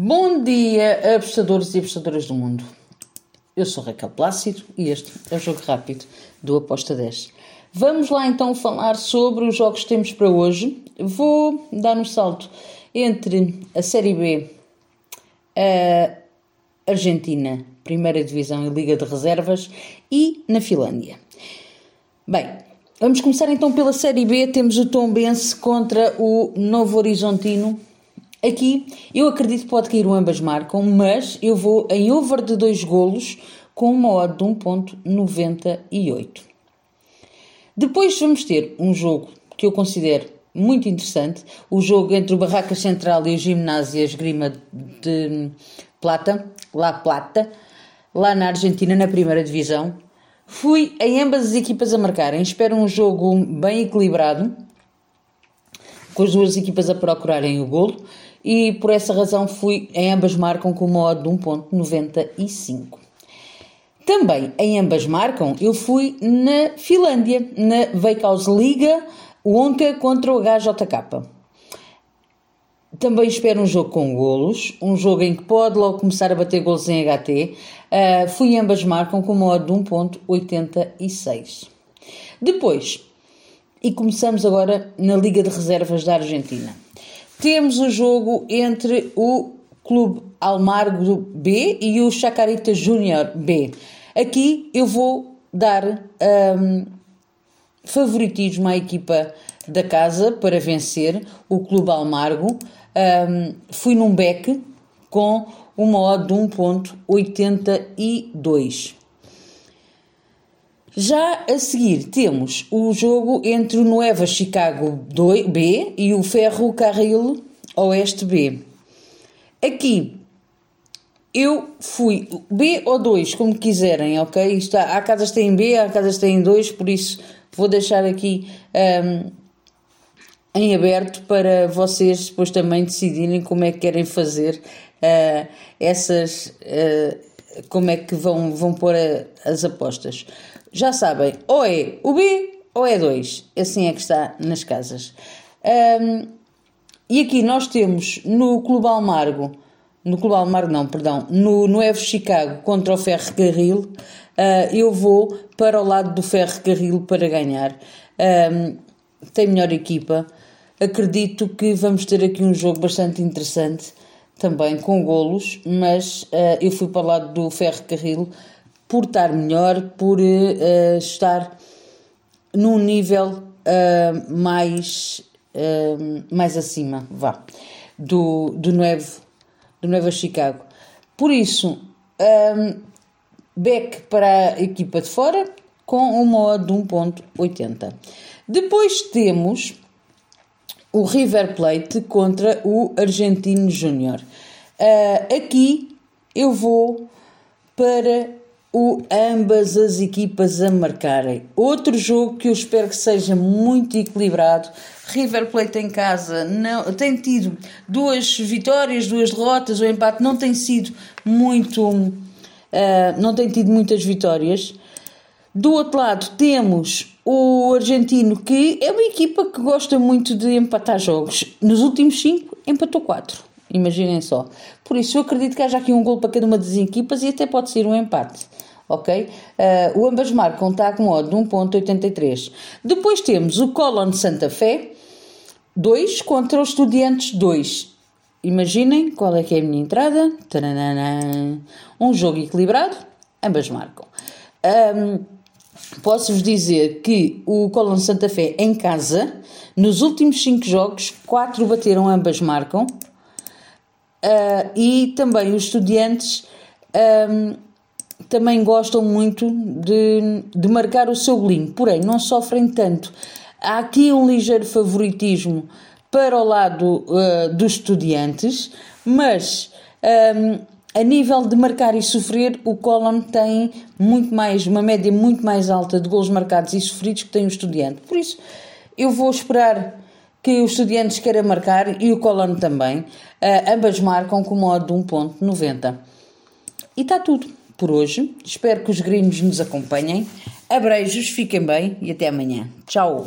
Bom dia, apostadores e apostadoras do mundo. Eu sou Raquel Plácido e este é o Jogo Rápido do Aposta 10. Vamos lá então falar sobre os jogos que temos para hoje. Vou dar um salto entre a Série B, a Argentina, Primeira Divisão e Liga de Reservas e na Finlândia. Bem, vamos começar então pela Série B. Temos o Tombense contra o Novo Horizontino Aqui eu acredito que pode cair o ambas marcam, mas eu vou em over de dois golos com uma odd de 1.98. Depois vamos ter um jogo que eu considero muito interessante, o jogo entre o Barraca Central e o Ginásio Esgrima de Plata, La Plata, lá na Argentina, na primeira divisão. Fui em ambas as equipas a marcarem, espero um jogo bem equilibrado, com as duas equipas a procurarem o golo e por essa razão fui em ambas marcam com uma odd de 1.95. Também em ambas marcam, eu fui na Finlândia, na Veikkausliga, o Onca contra o HJK. Também espero um jogo com golos, um jogo em que pode logo começar a bater golos em HT. Uh, ah, fui em ambas marcam com uma odd de 1.86. Depois, e começamos agora na Liga de Reservas da Argentina. Temos o jogo entre o Clube Almargo B e o Chacarita Júnior B. Aqui eu vou dar um, favoritismo à equipa da casa para vencer, o Clube Almargo. Um, fui num beck com uma odd de 1.82. Já a seguir temos o jogo entre o Nueva Chicago B e o Ferro Carril Oeste B. Aqui eu fui B ou 2, como quiserem, ok? Está, há casas que têm B, há casas que têm 2, por isso vou deixar aqui um, em aberto para vocês depois também decidirem como é que querem fazer uh, essas. Uh, como é que vão, vão pôr a, as apostas já sabem, ou é o B ou é 2. Assim é que está nas casas. Um, e aqui nós temos no Clube Almargo, no Clube Almargo não, perdão, no, no Evo Chicago contra o Ferrocarril, uh, eu vou para o lado do Ferrocarril para ganhar. Um, tem melhor equipa. Acredito que vamos ter aqui um jogo bastante interessante, também com golos, mas uh, eu fui para o lado do Ferrocarril por estar melhor, por uh, estar num nível uh, mais, uh, mais acima, vá, do, do, Nuevo, do Nuevo Chicago. Por isso, um, back para a equipa de fora com uma odd de 1.80. Depois temos o River Plate contra o Argentino Júnior. Uh, aqui eu vou para o, ambas as equipas a marcarem. Outro jogo que eu espero que seja muito equilibrado. River Plate em casa não, tem tido duas vitórias, duas derrotas, o empate não tem sido muito. Uh, não tem tido muitas vitórias. Do outro lado temos o argentino, que é uma equipa que gosta muito de empatar jogos. Nos últimos cinco, empatou quatro. Imaginem só. Por isso, eu acredito que haja aqui um gol para cada uma das equipas e até pode ser um empate. Ok? Uh, o ambas marcam está com odd de 1.83. Depois temos o Colon Santa Fé 2 contra os Estudiantes 2. Imaginem qual é que é a minha entrada. Taranana. Um jogo equilibrado, ambas marcam. Um, Posso-vos dizer que o Colon Santa Fé em casa, nos últimos 5 jogos, 4 bateram, ambas marcam. Uh, e também os estudiantes um, também gostam muito de, de marcar o seu golinho, porém não sofrem tanto. Há aqui um ligeiro favoritismo para o lado uh, dos estudiantes, mas um, a nível de marcar e sofrer, o Colon tem muito mais, uma média muito mais alta de gols marcados e sofridos que tem o estudante. Por isso, eu vou esperar que os estudiantes queiram marcar e o Colón também. Uh, ambas marcam com modo de 1.90. E está tudo por hoje. Espero que os gringos nos acompanhem. Abreijos, fiquem bem e até amanhã. Tchau!